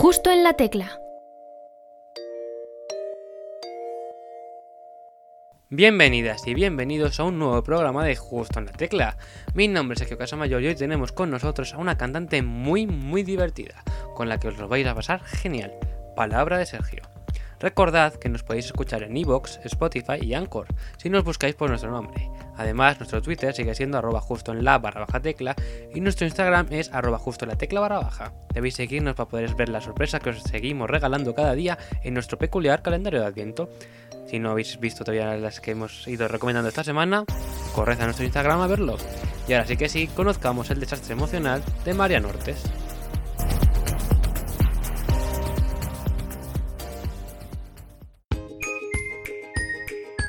Justo en la tecla. Bienvenidas y bienvenidos a un nuevo programa de Justo en la Tecla. Mi nombre es Sergio Casamayor y hoy tenemos con nosotros a una cantante muy muy divertida, con la que os lo vais a pasar genial. Palabra de Sergio. Recordad que nos podéis escuchar en Evox, Spotify y Anchor, si nos buscáis por nuestro nombre. Además, nuestro Twitter sigue siendo arroba justo en la barra baja tecla y nuestro Instagram es arroba justo en la tecla barra baja. Debéis seguirnos para poder ver la sorpresa que os seguimos regalando cada día en nuestro peculiar calendario de Adviento. Si no habéis visto todavía las que hemos ido recomendando esta semana, corred a nuestro Instagram a verlo. Y ahora sí que sí, conozcamos el desastre emocional de María Nortes.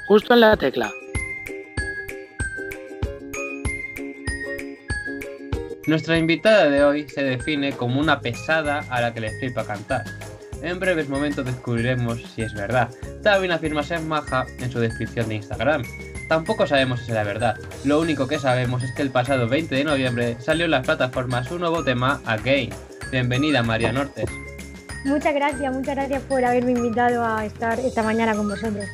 Justo en la tecla. Nuestra invitada de hoy se define como una pesada a la que le flipa cantar. En breves momentos descubriremos si es verdad. También afirma ser maja en su descripción de Instagram. Tampoco sabemos si es la verdad. Lo único que sabemos es que el pasado 20 de noviembre salió en las plataformas un nuevo tema, Again. Bienvenida María Nortes. Muchas gracias, muchas gracias por haberme invitado a estar esta mañana con vosotros.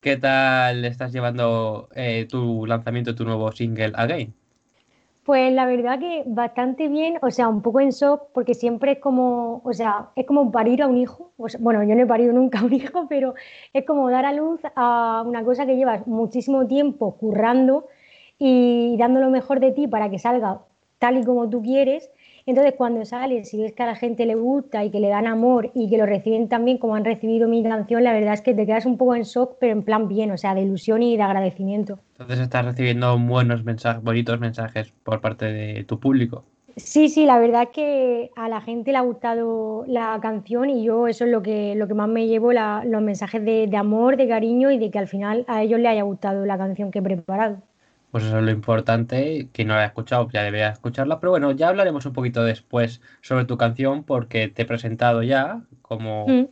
¿Qué tal estás llevando eh, tu lanzamiento tu nuevo single Again? Pues la verdad que bastante bien, o sea, un poco en shock, porque siempre es como, o sea, es como parir a un hijo. bueno, yo no he parido nunca a un hijo, pero es como dar a luz a una cosa que llevas muchísimo tiempo currando y dando lo mejor de ti para que salga tal y como tú quieres. Entonces, cuando sales y ves que a la gente le gusta y que le dan amor y que lo reciben también como han recibido mi canción, la verdad es que te quedas un poco en shock, pero en plan bien, o sea, de ilusión y de agradecimiento. Entonces, estás recibiendo buenos mensajes, bonitos mensajes por parte de tu público. Sí, sí, la verdad es que a la gente le ha gustado la canción y yo eso es lo que, lo que más me llevo, los mensajes de, de amor, de cariño y de que al final a ellos les haya gustado la canción que he preparado. Pues eso es lo importante. Quien no la ha escuchado ya debería escucharla. Pero bueno, ya hablaremos un poquito después sobre tu canción porque te he presentado ya como, mm.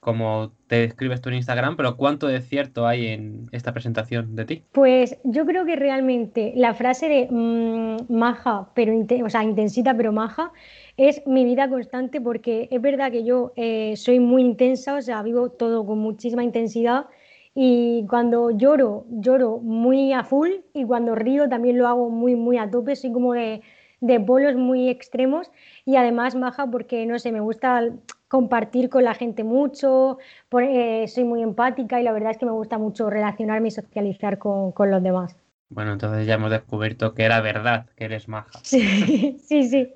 como te describes tú en Instagram. Pero ¿cuánto de cierto hay en esta presentación de ti? Pues yo creo que realmente la frase de mm, maja, pero o sea, intensita pero maja, es mi vida constante porque es verdad que yo eh, soy muy intensa, o sea, vivo todo con muchísima intensidad y cuando lloro, lloro muy a full y cuando río también lo hago muy, muy a tope. Soy como de, de polos muy extremos y además maja porque, no sé, me gusta compartir con la gente mucho, eh, soy muy empática y la verdad es que me gusta mucho relacionarme y socializar con, con, los demás. Bueno, entonces ya hemos descubierto que era verdad que eres maja. Sí, sí, sí.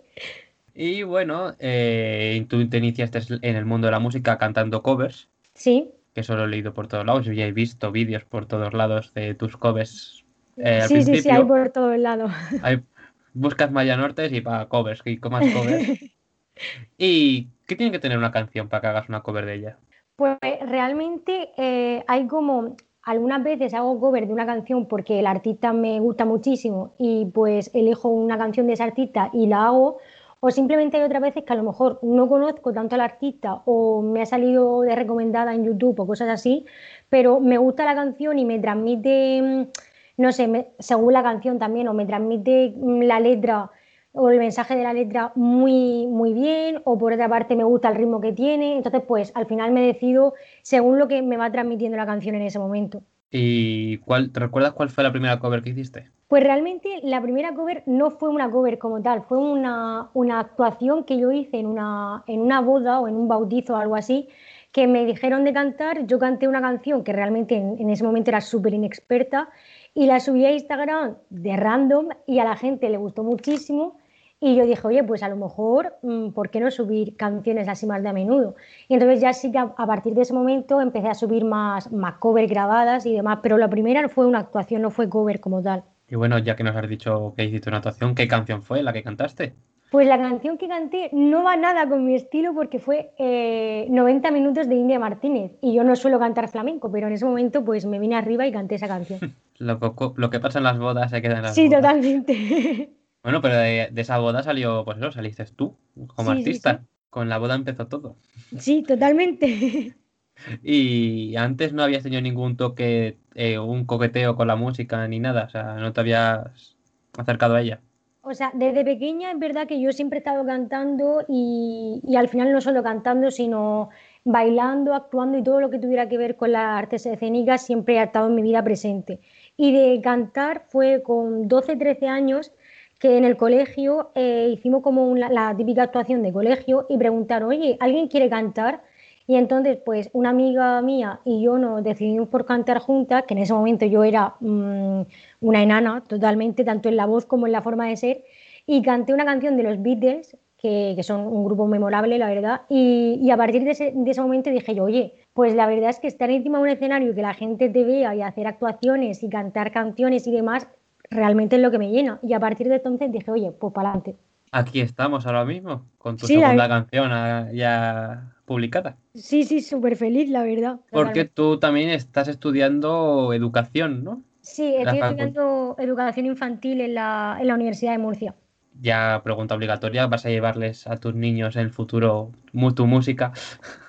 Y bueno, eh, tú te iniciaste en el mundo de la música cantando covers. Sí que solo he leído por todos lados. Yo ya he visto vídeos por todos lados de tus covers. Eh, sí, sí, sí, hay por todos lados. buscas Maya Nortes y para covers, y más covers. ¿Y qué tiene que tener una canción para que hagas una cover de ella? Pues realmente eh, hay como algunas veces hago cover de una canción porque el artista me gusta muchísimo y pues elijo una canción de ese artista y la hago o simplemente hay otras veces que a lo mejor no conozco tanto al artista o me ha salido de recomendada en YouTube o cosas así, pero me gusta la canción y me transmite, mm, no sé, según la canción también, o me transmite mm, la letra o el mensaje de la letra muy, muy bien, o por otra parte me gusta el ritmo que tiene. Entonces, pues al final me decido según lo que me va transmitiendo la canción en ese momento. ¿Y cuál, te recuerdas cuál fue la primera cover que hiciste? Pues realmente la primera cover no fue una cover como tal, fue una, actuación que yo hice en una, en una boda o en un bautizo o algo así, que me dijeron de cantar, yo canté una canción que realmente en, ese momento era súper inexperta y la subí a Instagram de random y a la gente le gustó muchísimo y yo dije, oye, pues a lo mejor, mm, ¿por qué no subir canciones así más de a menudo? Y entonces ya sí que a, partir de ese momento empecé a subir más, más cover grabadas y demás, pero la primera fue una actuación, no fue cover como tal. Y bueno, ya que nos has dicho que hiciste una actuación, ¿qué canción fue la que cantaste? Pues la canción que canté no va nada con mi estilo porque fue 90 eh, minutos de India Martínez y yo no suelo cantar flamenco, pero en ese momento pues me vine arriba y canté esa canción. lo, lo, que pasa en las bodas se queda en las sí, bodas. Sí, totalmente. Bueno, pero de, esa boda salió, pues eso, saliste tú como artista. Con la boda empezó todo. Sí, totalmente. Y antes no habías tenido ningún toque, eh, un coqueteo con la música ni nada, o sea, no te habías acercado a ella. O sea, desde pequeña es verdad que yo siempre he estado cantando y, y al final no solo cantando, sino bailando, actuando y todo lo que tuviera que ver con las artes escénicas siempre ha estado en mi vida presente. Y de cantar fue con 12, 13 años que en el colegio eh, hicimos como la típica actuación de colegio y preguntaron, oye, ¿alguien quiere cantar? Y entonces, pues una amiga mía y yo nos decidimos por cantar juntas, que en ese momento yo era mm, una enana totalmente, tanto en la voz como en la forma de ser, y canté una canción de los Beatles, que, son un grupo memorable, la verdad, y, a partir de ese, de ese, momento dije yo, oye, pues la verdad es que estar encima de un escenario y que la gente te vea y hacer actuaciones y cantar canciones y demás, realmente es lo que me llena. Y a partir de entonces dije, oye, pues para adelante. Aquí estamos ahora mismo, con tu segunda canción ah, ya publicada. Sí, sí, súper feliz, la verdad. Porque tú también estás estudiando educación, ¿no? Sí, estoy estudiando educación infantil en la, en la Universidad de Murcia. Ya pregunta obligatoria, ¿vas a llevarles a tus niños en el futuro tu música?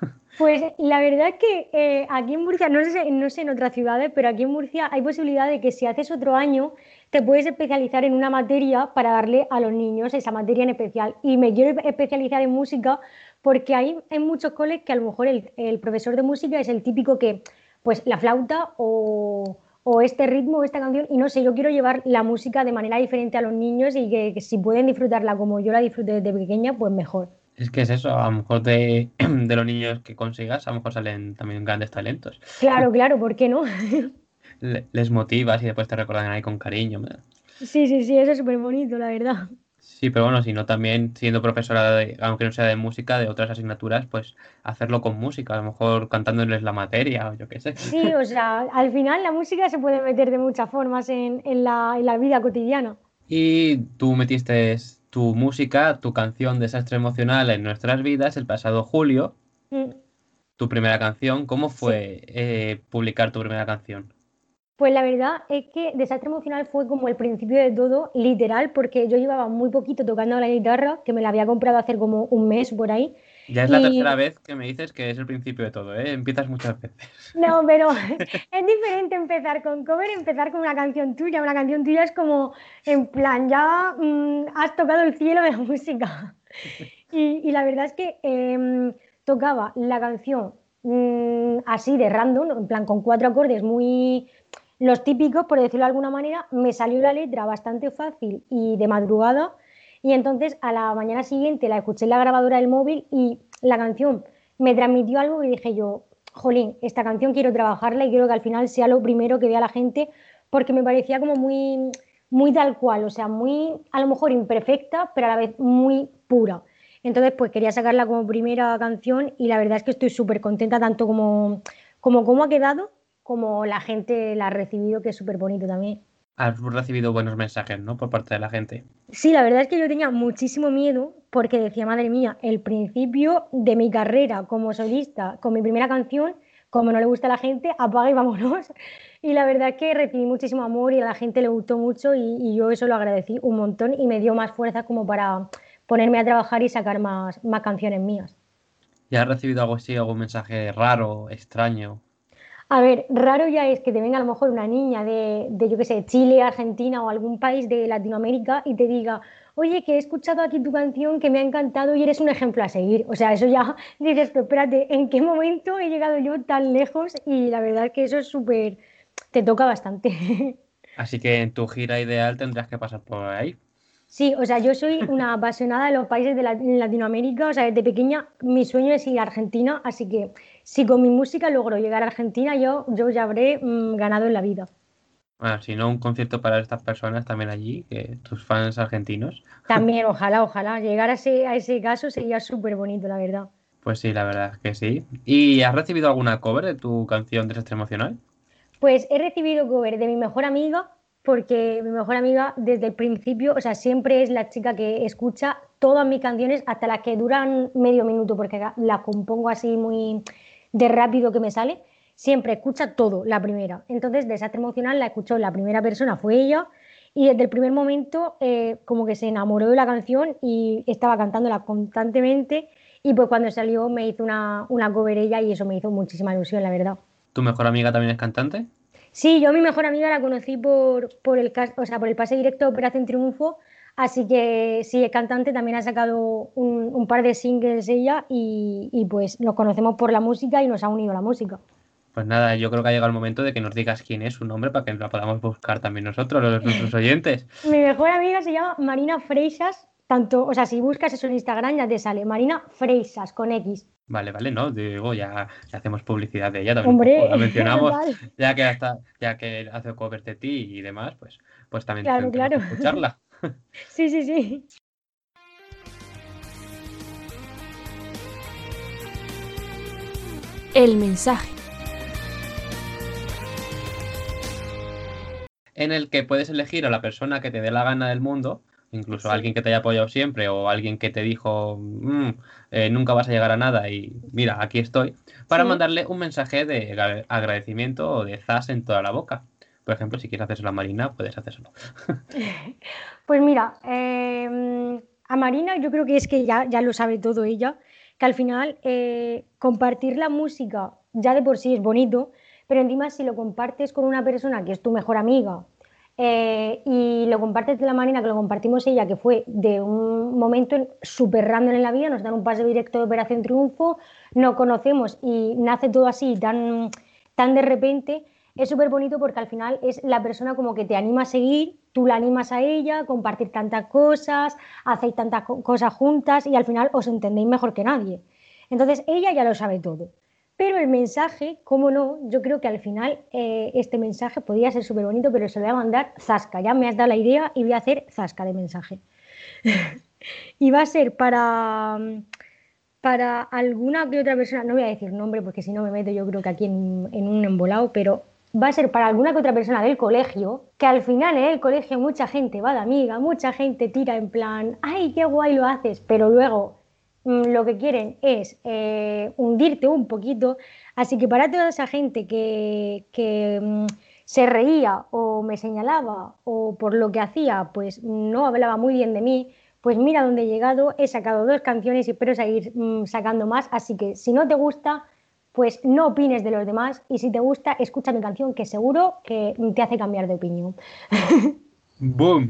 Pues la verdad es que eh, aquí en Murcia, no sé, no sé en otras ciudades, pero aquí en Murcia hay posibilidad de que si haces otro año te puedes especializar en una materia para darle a los niños esa materia en especial. Y me quiero especializar en música porque hay en muchos coles que a lo mejor el, profesor de música es el típico que, pues la flauta o, este ritmo o esta canción, y no sé, yo quiero llevar la música de manera diferente a los niños y que, si pueden disfrutarla como yo la disfruté desde pequeña, pues mejor. Es que es eso, a lo mejor de, de, los niños que consigas, a lo mejor salen también grandes talentos. Claro, claro, ¿por qué no? les motivas y después te recuerdan ahí con cariño. Sí, sí, sí, eso es súper bonito, la verdad. Sí, pero bueno, si no también siendo profesora, de, aunque no sea de música, de otras asignaturas, pues hacerlo con música, a lo mejor cantándoles la materia o yo qué sé. Sí, o sea, al final la música se puede meter de muchas formas en, la, en la vida cotidiana. Y tú metiste tu música, tu canción Desastre Emocional en nuestras vidas el pasado julio. Mm. Tu primera canción, ¿cómo fue eh, publicar tu primera canción? Pues la verdad es que Desastre Emocional fue como el principio de todo, literal, porque yo llevaba muy poquito tocando la guitarra, que me la había comprado hace como un mes por ahí. Ya es la tercera vez que me dices que es el principio de todo, ¿eh? Empiezas muchas veces. No, pero es diferente empezar con cover, empezar con una canción tuya. Una canción tuya es como, en plan, ya mm, has tocado el cielo de la música. Y, la verdad es que em, tocaba la canción mm, así de random, en plan, con cuatro acordes muy los típicos, por decirlo de alguna manera, me salió la letra bastante fácil y de madrugada y entonces a la mañana siguiente la escuché en la grabadora del móvil y la canción me transmitió algo y dije yo, jolín, esta canción quiero trabajarla y quiero que al final sea lo primero que vea la gente porque me parecía como muy, muy tal cual, o sea, muy a lo mejor imperfecta, pero a la vez muy pura. Entonces, pues quería sacarla como primera canción y la verdad es que estoy súper contenta tanto como, como cómo ha quedado como la gente la ha recibido, que es súper bonito también. Has recibido buenos mensajes, ¿no? Por parte de la gente. Sí, la verdad es que yo tenía muchísimo miedo porque decía, madre mía, el principio de mi carrera como solista, con mi primera canción, como no le gusta a la gente, apaga y vámonos. Y la verdad es que recibí muchísimo amor y a la gente le gustó mucho y, y yo eso lo agradecí un montón y me dio más fuerza como para ponerme a trabajar y sacar más, más canciones mías. ¿Y has recibido algo así, algún mensaje raro, extraño? A ver, raro ya es que te venga a lo mejor una niña de, de yo qué sé, Chile, Argentina o algún país de Latinoamérica y te diga, oye, que he escuchado aquí tu canción, que me ha encantado y eres un ejemplo a seguir. O sea, eso ya dices, pero espérate, ¿en qué momento he llegado yo tan lejos? Y la verdad es que eso es súper, te toca bastante. Así que en tu gira ideal tendrás que pasar por ahí. Sí, o sea, yo soy una apasionada de los países de Latinoamérica, o sea, desde pequeña mi sueño es ir a Argentina, así que si con mi música logro llegar a Argentina, yo, yo ya habré mm, ganado en la vida. Bueno, si no, un concierto para estas personas también allí, que tus fans argentinos. También, ojalá, ojalá. Llegar a ese, a ese caso sería súper bonito, la verdad. Pues sí, la verdad es que sí. ¿Y has recibido alguna cover de tu canción Desastre Emocional? Pues he recibido cover de mi mejor amiga, porque mi mejor amiga desde el principio, o sea, siempre es la chica que escucha todas mis canciones, hasta las que duran medio minuto, porque las compongo así muy de rápido que me sale, siempre escucha todo, la primera. Entonces, Desastre Emocional la escuchó la primera persona, fue ella, y desde el primer momento eh, como que se enamoró de la canción y estaba cantándola constantemente y pues cuando salió me hizo una, una cover ella y eso me hizo muchísima ilusión, la verdad. ¿Tu mejor amiga también es cantante? Sí, yo a mi mejor amiga la conocí por, por, el, o sea, por el pase directo de Operación Triunfo Así que sí, es cantante, también ha sacado un, par de singles ella y, y, pues nos conocemos por la música y nos ha unido la música. Pues nada, yo creo que ha llegado el momento de que nos digas quién es su nombre para que la podamos buscar también nosotros, los, nuestros oyentes. Mi mejor amiga se llama Marina Freixas, tanto, o sea, si buscas eso en Instagram ya te sale Marina Freixas con X. Vale, vale, no, digo, ya, hacemos publicidad de ella también. Hombre, la mencionamos, ya que hasta, ya que hace cover de ti y demás, pues, pues también claro, claro. escucharla. sí, sí, sí. El mensaje. En el que puedes elegir a la persona que te dé la gana del mundo incluso alguien que te haya apoyado siempre o alguien que te dijo mm, eh, nunca vas a llegar a nada y mira, aquí estoy, para mandarle un mensaje de agradecimiento o de zas en toda la boca. Por ejemplo, si quieres hacerlo a Marina, puedes hacerlo. pues mira, em, a Marina yo creo que es que ya, ya lo sabe todo ella, que al final eh, compartir la música ya de por sí es bonito, pero encima si lo compartes con una persona que es tu mejor amiga eh, y lo compartes de la manera que lo compartimos ella, que fue de un momento súper random en la vida, nos dan un pase directo de Operación Triunfo, nos conocemos y nace todo así tan, tan de repente, es súper bonito porque al final es la persona como que te anima a seguir, tú la animas a ella, compartir tantas cosas, hacéis tantas cosas juntas y al final os entendéis mejor que nadie. Entonces ella ya lo sabe todo. Pero el mensaje, cómo no, yo creo que al final eh, este mensaje podría ser súper bonito, pero se lo voy a mandar Zasca. Ya me has dado la idea y voy a hacer Zasca de mensaje. y va a ser para, para alguna que otra persona, no voy a decir nombre porque si no me meto yo creo que aquí en, en un embolado, pero va a ser para alguna que otra persona del colegio, que al final en el colegio mucha gente va de amiga, mucha gente tira en plan, ay, qué guay lo haces, pero luego Mm, lo que quieren es eh, hundirte un poquito. Así que para toda esa gente que, mm, se reía o me señalaba o por lo que hacía, pues no hablaba muy bien de mí, pues mira dónde he llegado, he sacado dos canciones y espero seguir mm, sacando más. Así que si no te gusta, pues no opines de los demás y si te gusta, escucha mi canción que seguro que te hace cambiar de opinión. ¡Boom!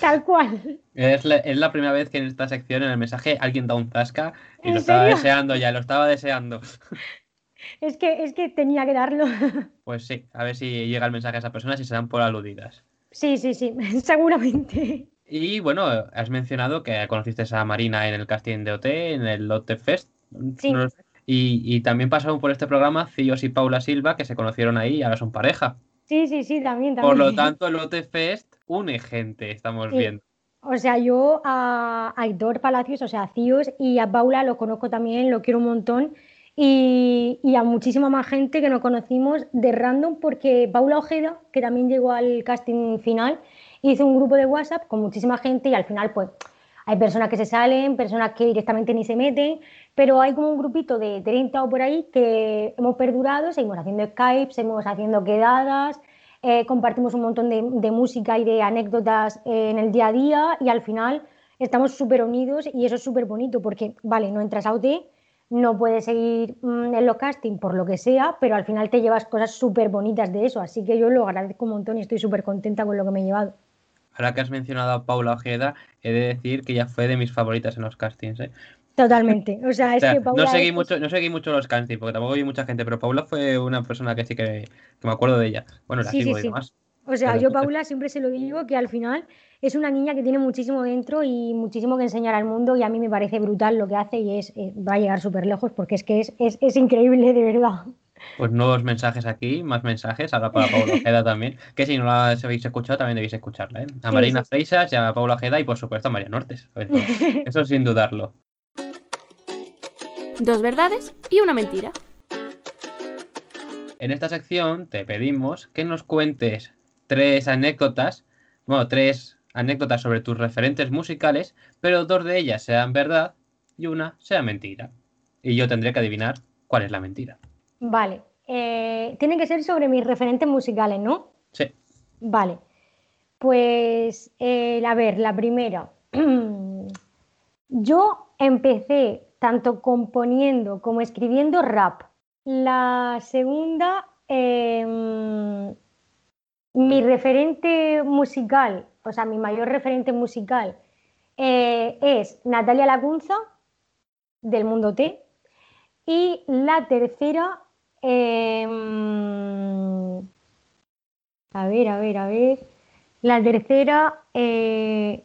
Tal cual. Es la, primera vez que en esta sección, en el mensaje, alguien da un zasca y lo estaba deseando ya, lo estaba deseando. Es que, es que tenía que darlo. Pues sí, a ver si llega el mensaje a esa persona, si se dan por aludidas. Sí, sí, sí, seguramente. Y bueno, has mencionado que conociste a Marina en el casting de OT, en el Lotte Fest. Sí. Y, y también pasaron por este programa Cíos y Paula Silva, que se conocieron ahí y ahora son pareja. Sí, sí, sí, también, Por lo tanto, el Lotte Fest une gente, estamos viendo. O sea, yo a Aitor Palacios, o sea, a Cíos y a Paula lo conozco también, lo quiero un montón. Y, a muchísima más gente que nos conocimos de random, porque Paula Ojeda, que también llegó al casting final, hizo un grupo de WhatsApp con muchísima gente y al final, pues, hay personas que se salen, personas que directamente ni se meten, pero hay como un grupito de 30 o por ahí que hemos perdurado, seguimos haciendo Skype, seguimos haciendo quedadas, eh, compartimos un montón de, música y de anécdotas en el día a día y al final estamos súper unidos y eso es súper bonito porque, vale, no entras a OT, no puedes seguir mm, en los casting por lo que sea, pero al final te llevas cosas súper bonitas de eso, así que yo lo agradezco un montón y estoy súper contenta con lo que me he llevado. Ahora que has mencionado a Paula Ojeda, he de decir que ya fue de mis favoritas en los castings. ¿eh? Totalmente. O sea, es que Paula. No seguí, mucho, no seguí mucho los castings porque tampoco vi mucha gente, pero Paula fue una persona que sí que, me acuerdo de ella. Bueno, la sigo y demás. O sea, yo Paula siempre se lo digo que al final es una niña que tiene muchísimo dentro y muchísimo que enseñar al mundo y a mí me parece brutal lo que hace y es eh, va a llegar súper lejos porque es que es, es, es increíble de verdad. Pues nuevos mensajes aquí, más mensajes, ahora para Paula Ojeda también, que si no la habéis escuchado también debéis escucharla, ¿eh? A Marina Freixas y a Paula Ojeda y por supuesto a María Nortes. Eso sin dudarlo. Dos verdades y una mentira. En esta sección te pedimos que nos cuentes tres anécdotas, bueno, tres anécdotas sobre tus referentes musicales, pero dos de ellas sean verdad y una sea mentira. Y yo tendré que adivinar cuál es la mentira. Vale. Eh, tienen que ser sobre mis referentes musicales, ¿no? Sí. Vale. Pues, eh, a ver, la primera. Yo empecé tanto componiendo como escribiendo rap. La segunda, em, mi referente musical o sea, mi mayor referente musical eh, es Natalia Lacunza, del Mundo T. Y la tercera, em, a ver, a ver, a ver. La tercera, eh,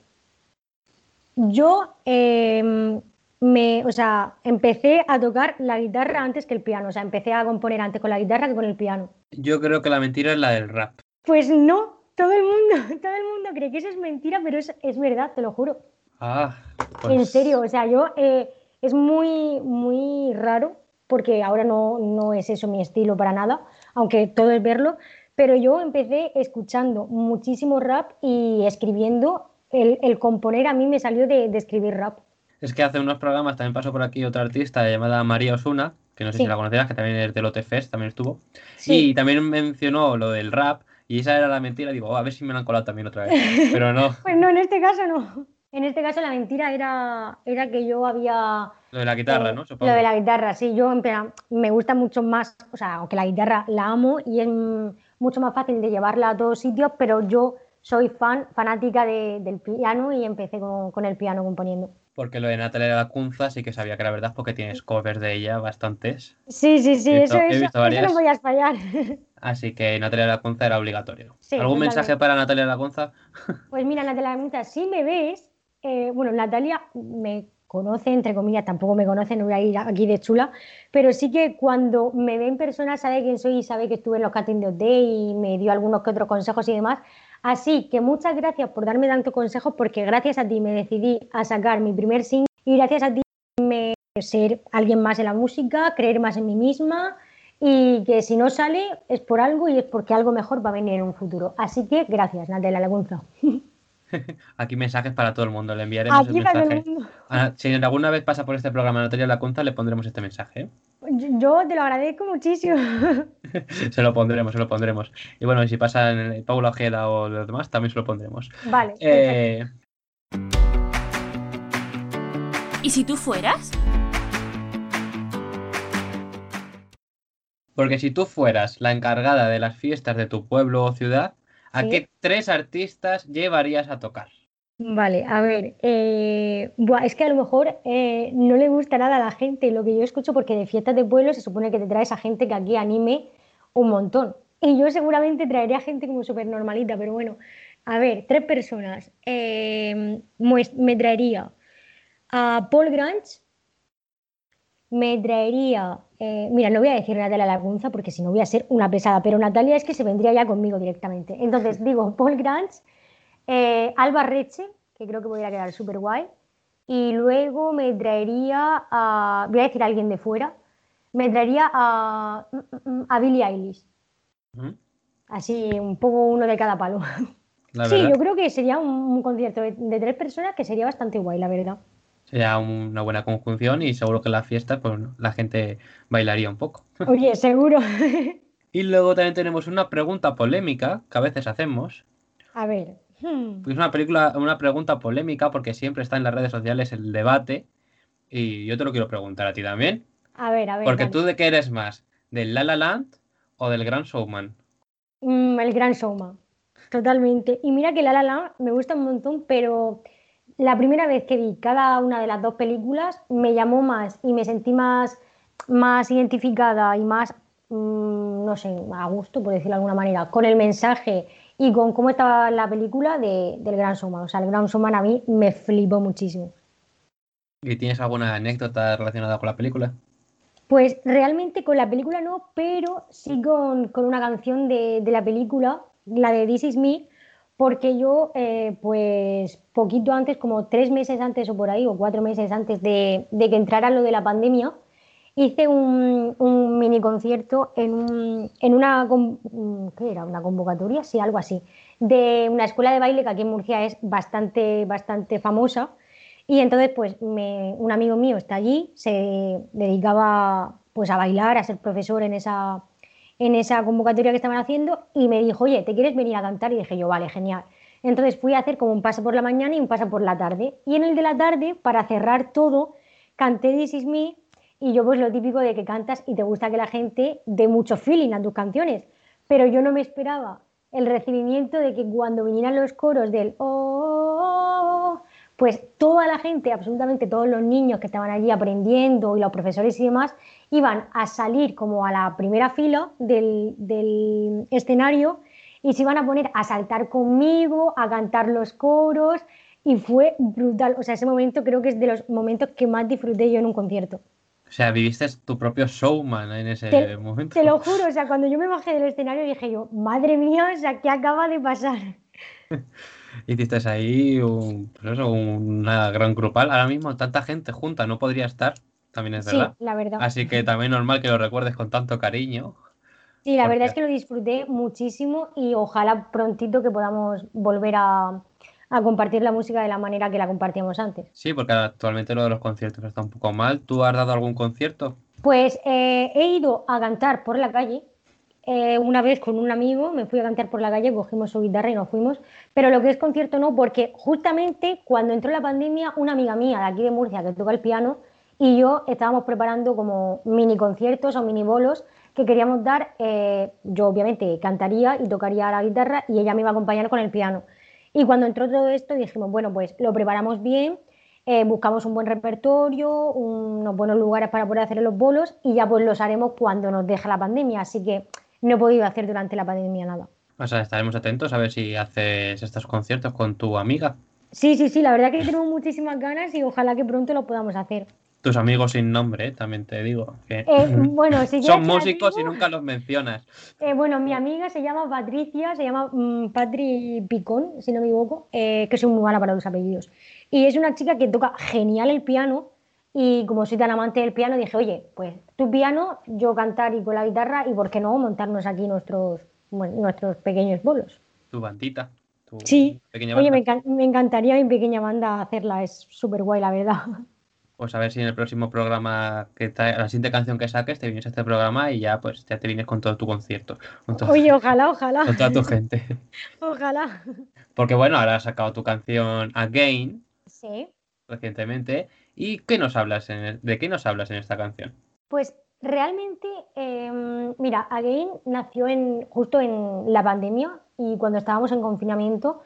yo em, me, o sea, empecé a tocar la guitarra antes que el piano. O sea, empecé a componer antes con la guitarra que con el piano. Yo creo que la mentira es la del rap. Pues no, todo el mundo, todo el mundo cree que eso es mentira, pero es, es verdad, te lo juro. Ah, En pues serio, o sea, yo eh, es muy, muy raro, porque ahora no, no es eso mi estilo para nada, aunque todo es verlo, pero yo empecé escuchando muchísimo rap y escribiendo. El, el componer a mí me salió de, de escribir rap. Es que hace unos programas también pasó por aquí otra artista llamada María Osuna, que no sé Sí. si la conocerás, que también es del OTFest, también estuvo. Sí. Y también mencionó lo del rap, y esa era la mentira. Digo, "Oh, a ver si me la han colado también otra vez. Pero no, Pues no, en este caso no. En este caso la mentira era, era que yo había... lo de la guitarra, eh, ¿no? Supongo. Lo de la guitarra, sí, yo en plan, me gusta mucho más, o sea, aunque la guitarra la amo y es mucho más fácil de llevarla a todos sitios, pero yo soy fan, fanática de- del piano y empecé con, con el piano componiendo. Porque lo de Natalia Lacunza sí que sabía que era verdad, porque tienes covers de ella bastantes. Sí, sí, sí, eso, eso, eso no podías fallar. Así que Natalia Lacunza era obligatorio. Sí, ¿Algún mensaje para Natalia Lacunza? Pues mira, Natalia Lamunza, si me ves, eh, bueno, Natalia me conoce, entre comillas, tampoco me conoce, no voy a ir aquí de chula, pero sí que cuando me ve en persona sabe quién soy y sabe que estuve en los Cutting de OT y me dio algunos que otros consejos y demás. Así que muchas gracias por darme tantos consejos porque gracias a ti me decidí a sacar mi primer single y gracias a ti me ser alguien más en la música, creer más en mí misma y que si no sale es por algo y es porque algo mejor va a venir en un futuro. Así que gracias, Natalia Lagunza. Aquí mensajes para todo el mundo. Le enviaremos el Aquí el mensaje. mundo. Ah, si alguna vez pasa por este programa Natalia Lacunza, le pondremos este mensaje. ¿eh? Yo, te lo agradezco muchísimo. Se lo pondremos, se lo pondremos. Y bueno, y si pasa en el Paula Ojeda o los demás, también se lo pondremos. Vale. Eh, ¿Y si tú fueras? porque si tú fueras la encargada de las fiestas de tu pueblo o ciudad, ¿a Sí. qué tres artistas llevarías a tocar? Vale, a ver, eh, buah, es que a lo mejor eh, no le gusta nada a la gente lo que yo escucho porque de fiestas de pueblo se supone que te traes a gente que aquí anime un montón. Y yo seguramente traería gente como súper normalita, pero bueno, a ver, tres personas. Eh, me traería a Paul Grange, me traería, eh, mira, no voy a decir Natalia Lacunza porque si no voy a ser una pesada, pero Natalia es que se vendría ya conmigo directamente. Entonces digo Paul Grange, eh, Alba Reche, que creo que podría quedar súper guay, y luego me traería a, voy a decir a alguien de fuera, me traería a, mm, mm, a Billie Eilish, ¿Mm? así un poco uno de cada palo. La Sí, verdad, yo creo que sería un, un concierto de, de tres personas que sería bastante guay, la verdad. Sería una buena conjunción y seguro que en la fiesta pues, la gente bailaría un poco. Oye, seguro. Y luego también tenemos una pregunta polémica que a veces hacemos. A ver. hmm, Es una película, una pregunta polémica porque siempre está en las redes sociales el debate. Y yo te lo quiero preguntar a ti también. A ver, a ver. Porque dale. tú de qué eres más, ¿del La La Land o del Gran Showman? Mm, el gran showman, totalmente. Y mira que La La Land me gusta un montón, pero la primera vez que vi cada una de las dos películas me llamó más y me sentí más, más identificada y más, mm, no sé, a gusto, por decirlo de alguna manera, con el mensaje y con cómo estaba la película de- del Gran Showman. O sea, el Gran Showman a mí me flipó muchísimo. ¿Y tienes alguna anécdota relacionada con la película? Pues realmente con la película no, pero sí con, con una canción de, de la película, la de This Is Me, porque yo, eh, pues poquito antes, como tres meses antes o por ahí, o cuatro meses antes de, de que entrara lo de la pandemia, hice un, mini concierto en, un- en una, ¿qué era? Una convocatoria, sí, algo así, de una escuela de baile que aquí en Murcia es bastante, bastante famosa. Y entonces, pues, me- un amigo mío está allí, se dedicaba pues a bailar, a ser profesor en esa, en esa convocatoria que estaban haciendo y me dijo, oye, ¿te quieres venir a cantar? Y dije yo, vale, genial. Entonces fui a hacer como un paso por la mañana y un paso por la tarde. Y en el de la tarde, para cerrar todo, canté This Is Me y yo pues lo típico de que cantas y te gusta que la gente dé mucho feeling a tus canciones. Pero yo no me esperaba el recibimiento de que cuando vinieran los coros del oh, pues toda la gente, absolutamente todos los niños que estaban allí aprendiendo y los profesores y demás, iban a salir como a la primera fila del, del escenario y se iban a poner a saltar conmigo, a cantar los coros y fue brutal. O sea, ese momento creo que es de los momentos que más disfruté yo en un concierto. O sea, viviste tu propio showman en ese momento. Te lo juro, o sea, cuando yo me bajé del escenario dije yo, madre mía, o sea, ¿qué acaba de pasar? Hiciste ahí un, pues una gran grupal. Ahora mismo tanta gente junta no podría estar, también es verdad. Sí, la verdad. Así que también normal que lo recuerdes con tanto cariño. Sí, la verdad es que lo disfruté muchísimo y ojalá prontito que podamos volver a, a compartir la música de la manera que la compartíamos antes. Sí, porque actualmente lo de los conciertos está un poco mal. ¿Tú has dado algún concierto? Pues eh, he ido a cantar por la calle. Eh, una vez con un amigo me fui a cantar por la calle, cogimos su guitarra y nos fuimos. Pero lo que es concierto no, porque justamente cuando entró la pandemia, una amiga mía de aquí de Murcia que toca el piano y yo estábamos preparando como mini conciertos o mini bolos que queríamos dar. Eh, yo obviamente cantaría y tocaría la guitarra y ella me iba a acompañar con el piano. Y cuando entró todo esto dijimos, bueno, pues lo preparamos bien, eh, buscamos un buen repertorio, unos buenos lugares para poder hacer los bolos y ya pues los haremos cuando nos deje la pandemia. Así que no he podido hacer durante la pandemia nada. O sea, estaremos atentos a ver si haces estos conciertos con tu amiga. Sí, sí, sí, la verdad que tenemos muchísimas ganas y ojalá que pronto lo podamos hacer tus amigos sin nombre, también te digo. Eh, bueno, Son músicos y nunca los mencionas. Eh, bueno, mi amiga se llama Patricia, se llama mm, Patri Picón, si no me equivoco, eh, que soy muy mala para los apellidos. Y es una chica que toca genial el piano y como soy tan amante del piano dije, oye, pues tu piano, yo cantar y con la guitarra y por qué no montarnos aquí nuestros, nuestros pequeños bolos. Tu bandita. sí, oye, me, me encantaría mi pequeña banda hacerla, es súper guay, la verdad. pues a ver si en el próximo programa, que la siguiente canción que saques, te vienes a este programa y ya pues ya te vienes con todo tu concierto. Oye, ojalá, ojalá. Con toda tu gente. ojalá. Porque bueno, ahora has sacado tu canción Again. Sí. Recientemente. ¿Y qué nos hablas en de qué nos hablas en esta canción? Pues realmente, em, mira, Again nació en, justo en la pandemia y cuando estábamos en confinamiento.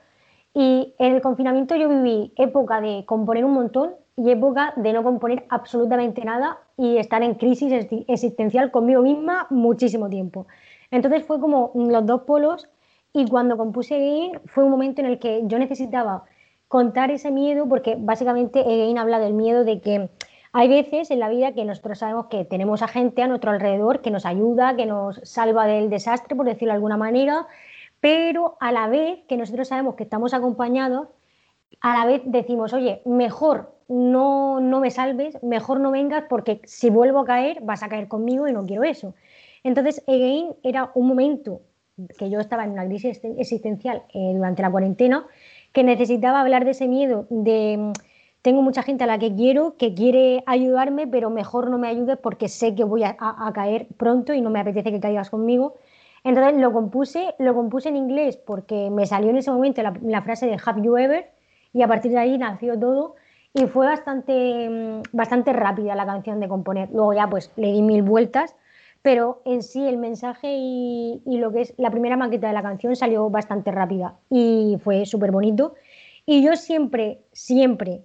Y en el confinamiento yo viví época de componer un montón y época de no componer absolutamente nada y estar en crisis existencial conmigo misma muchísimo tiempo. Entonces fue como los dos polos y cuando compuse Again fue un momento en el que yo necesitaba contar ese miedo porque básicamente Again habla del miedo de que hay veces en la vida que nosotros sabemos que tenemos a gente a nuestro alrededor que nos ayuda, que nos salva del desastre, por decirlo de alguna manera, pero a la vez que nosotros sabemos que estamos acompañados, a la vez decimos, oye, mejor no, no me salves, mejor no vengas porque si vuelvo a caer vas a caer conmigo y no quiero eso. Entonces, Again era un momento que yo estaba en una crisis existencial eh, durante la cuarentena, que necesitaba hablar de ese miedo, de tengo mucha gente a la que quiero, que quiere ayudarme, pero mejor no me ayudes porque sé que voy a, caer pronto y no me apetece que caigas conmigo. Entonces lo compuse, lo compuse en inglés porque me salió en ese momento la, la frase de Have You Ever y a partir de ahí nació todo y fue bastante, mm, bastante rápida la canción de componer. Luego ya pues le di mil vueltas, pero en sí el mensaje y, lo que es la primera maqueta de la canción salió bastante rápida y fue súper bonito. Y yo siempre, siempre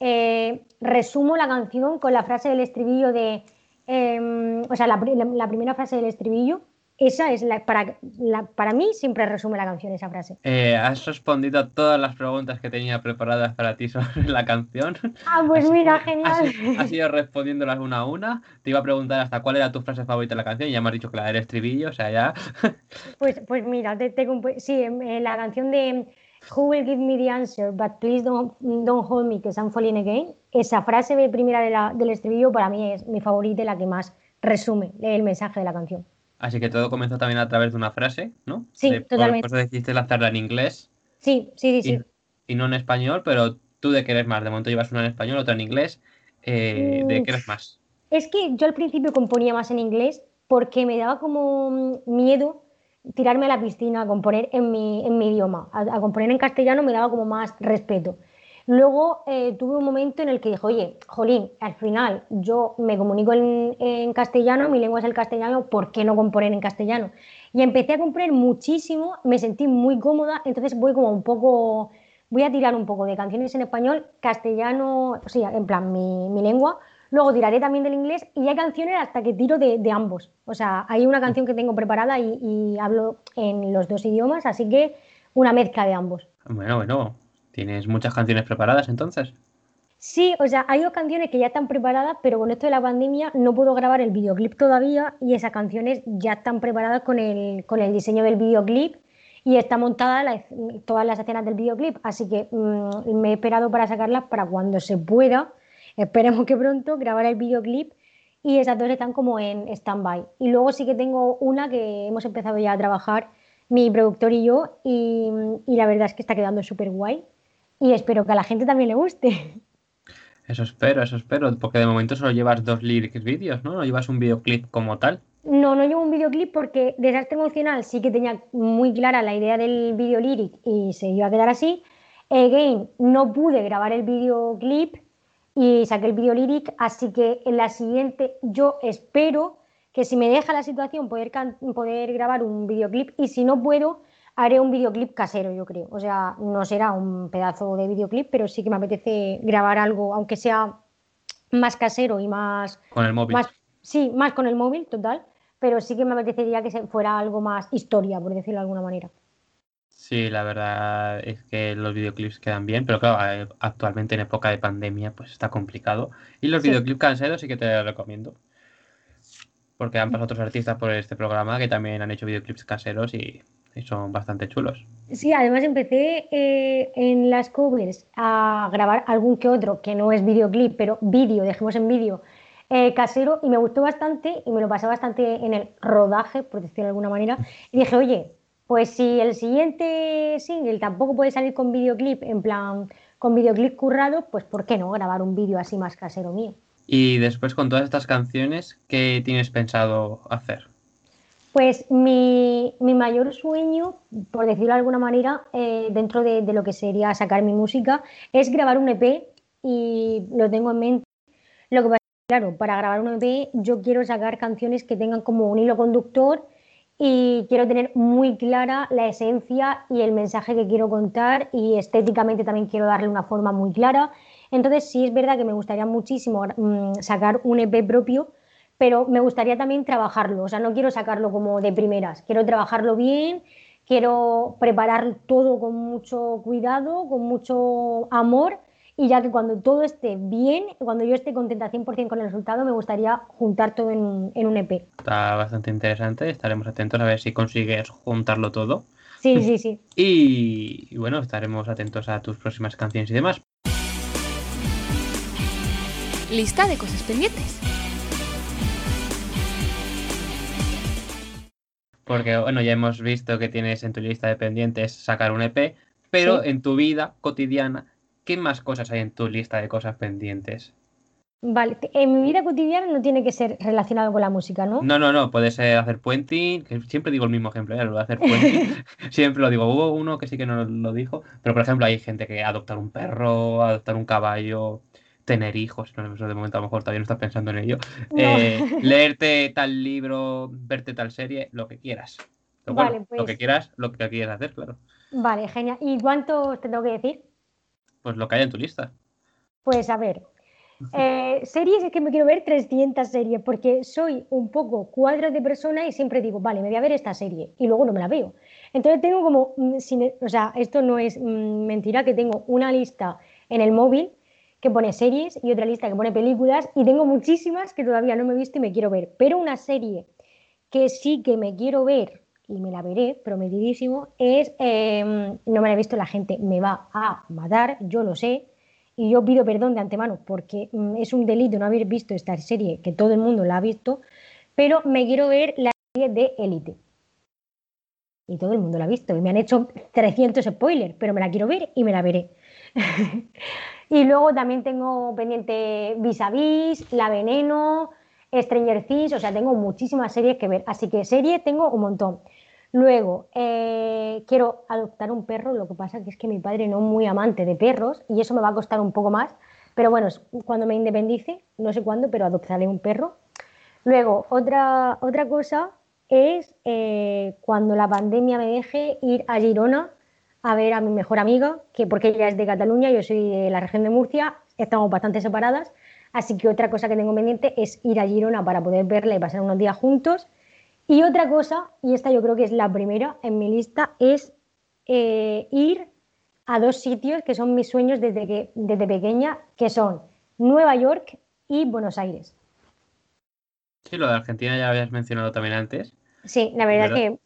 eh, resumo la canción con la frase del estribillo de, em, o sea, la, la primera frase del estribillo esa es la para, la, para mí siempre resume la canción esa frase. Eh, has respondido a todas las preguntas que tenía preparadas para ti sobre la canción. Ah, pues mira, genial. Has, ido respondiéndolas una a una. Te iba a preguntar hasta cuál era tu frase favorita de la canción y ya me has dicho que la del estribillo, o sea, ya. Pues, pues mira, te, sí, eh, la canción de Who will give me the answer, but please don't, don't hold me, because I'm falling again. Esa frase primera de la, del estribillo para mí es mi favorita y la que más resume el mensaje de la canción. Así que todo comenzó también a través de una frase, ¿no? Sí, totalmente. Por eso decidiste lanzarla en inglés. Sí, sí, sí, y, no en español, pero tú de qué eres más. De momento llevas una en español, otra en inglés. Eh, ¿De qué eres más? Es que yo al principio componía más en inglés porque me daba como miedo tirarme a la piscina a componer en mi, en mi idioma. A, componer en castellano me daba como más respeto. Luego eh, tuve un momento en el que dije, oye, Jolín, al final yo me comunico en, castellano, mi lengua es el castellano, ¿por qué no componer en castellano? Y empecé a componer muchísimo, me sentí muy cómoda, entonces voy como un poco, voy a tirar un poco de canciones en español, castellano, o sea, en plan mi, lengua, luego tiraré también del inglés y hay canciones hasta que tiro de, de ambos. O sea, hay una canción que tengo preparada y, y hablo en los dos idiomas, así que una mezcla de ambos. Bueno, bueno, ¿tienes muchas canciones preparadas entonces? Sí, o sea, hay dos canciones que ya están preparadas, pero con esto de la pandemia no puedo grabar el videoclip todavía y esas canciones ya están preparadas con el, con el diseño del videoclip y está montada todas las escenas del videoclip, así que mmm, me he esperado para sacarlas para cuando se pueda, esperemos que pronto, grabar el videoclip y esas dos están como en stand-by. Y luego sí que tengo una que hemos empezado ya a trabajar, mi productor y yo, y la verdad es que está quedando súper guay y espero que a la gente también le guste. Eso espero, eso espero, porque de momento solo llevas dos lyrics vídeos, ¿no? No llevas un videoclip como tal. No, no llevo un videoclip porque Desastre Emocional sí que tenía muy clara la idea del video lyric y se iba a quedar así. Again, no pude grabar el videoclip y saqué el video lyric, así que en la siguiente yo espero que si me deja la situación poder, poder grabar un videoclip y si no puedo, haré un videoclip casero, yo creo. O sea, no será un pedazo de videoclip, pero sí que me apetece grabar algo, aunque sea más casero y más... Con el móvil. Más, sí, más con el móvil, total. Pero sí que me apetecería que fuera algo más historia, por decirlo de alguna manera. Sí, la verdad es que los videoclips quedan bien, pero claro, eh, actualmente en época de pandemia pues está complicado. Y los sí. videoclips caseros sí que te los recomiendo. Porque han pasado otros artistas por este programa que también han hecho videoclips caseros y y son bastante chulos. Sí, además empecé eh, en las covers a grabar algún que otro, que no es videoclip, pero vídeo, dejemos en vídeo, eh, casero, y me gustó bastante y me lo pasé bastante en el rodaje, por decirlo de alguna manera, y dije, oye, pues si el siguiente single tampoco puede salir con videoclip, en plan, con videoclip currado, pues ¿por qué no grabar un vídeo así más casero mío? Y después con todas estas canciones, ¿qué tienes pensado hacer? Pues mi, mi, mayor sueño, por decirlo de alguna manera, eh, dentro de, lo que sería sacar mi música, es grabar un EP y lo tengo en mente. Lo que pasa claro, para grabar un EP yo quiero sacar canciones que tengan como un hilo conductor y quiero tener muy clara la esencia y el mensaje que quiero contar y estéticamente también quiero darle una forma muy clara. Entonces sí es verdad que me gustaría muchísimo mmm, sacar un EP propio pero me gustaría también trabajarlo, o sea, no quiero sacarlo como de primeras, quiero trabajarlo bien, quiero preparar todo con mucho cuidado, con mucho amor y ya que cuando todo esté bien, cuando yo esté contenta 100% con el resultado, me gustaría juntar todo en, en, un EP. Está bastante interesante, estaremos atentos a ver si consigues juntarlo todo. Sí, sí, sí. Y, y bueno, estaremos atentos a tus próximas canciones y demás. Lista de cosas pendientes. Porque, bueno, ya hemos visto que tienes en tu lista de pendientes sacar un EP, pero sí. en tu vida cotidiana, ¿qué más cosas hay en tu lista de cosas pendientes? Vale, en mi vida cotidiana no tiene que ser relacionado con la música, ¿no? No, no, no, puedes eh, hacer puenting, que siempre digo el mismo ejemplo, ¿eh? lo de hacer puenting, siempre lo digo, hubo uno que sí que no lo dijo, pero por ejemplo hay gente que adoptar un perro, adoptar un caballo, tener hijos, no, de momento a lo mejor todavía no estás pensando en ello, no. eh, leerte tal libro, verte tal serie, lo que quieras. Pero vale, bueno, pues... Lo que quieras, lo que quieras hacer, claro. Vale, genial. ¿Y cuántos te tengo que decir? Pues lo que hay en tu lista. Pues a ver, eh, series es que me quiero ver 300 series porque soy un poco cuadro de persona y siempre digo, vale, me voy a ver esta serie y luego no me la veo. Entonces tengo como, o sea, esto no es mentira, que tengo una lista en el móvil que pone series y otra lista que pone películas y tengo muchísimas que todavía no me he visto y me quiero ver. Pero una serie que sí que me quiero ver y me la veré, prometidísimo, es, eh, no me la he visto, la gente me va a matar, yo lo sé, y yo pido perdón de antemano porque mm, es un delito no haber visto esta serie, que todo el mundo la ha visto, pero me quiero ver la serie de Élite. Y todo el mundo la ha visto, y me han hecho 300 spoilers, pero me la quiero ver y me la veré. Y luego también tengo pendiente Vis a Vis, La Veneno, Stranger Things, o sea, tengo muchísimas series que ver. Así que series tengo un montón. Luego, eh, quiero adoptar un perro, lo que pasa es que mi padre no es muy amante de perros y eso me va a costar un poco más, pero bueno, cuando me independice, no sé cuándo, pero adoptaré un perro. Luego, otra, otra cosa es eh, cuando la pandemia me deje ir a Girona a ver a mi mejor amiga, que porque ella es de Cataluña, yo soy de la región de Murcia, estamos bastante separadas, así que otra cosa que tengo pendiente es ir a Girona para poder verla y pasar unos días juntos. Y otra cosa, y esta yo creo que es la primera en mi lista, es eh, ir a dos sitios que son mis sueños desde, que, desde pequeña, que son Nueva York y Buenos Aires. Sí, lo de Argentina ya habías mencionado también antes. Sí, la verdad, es que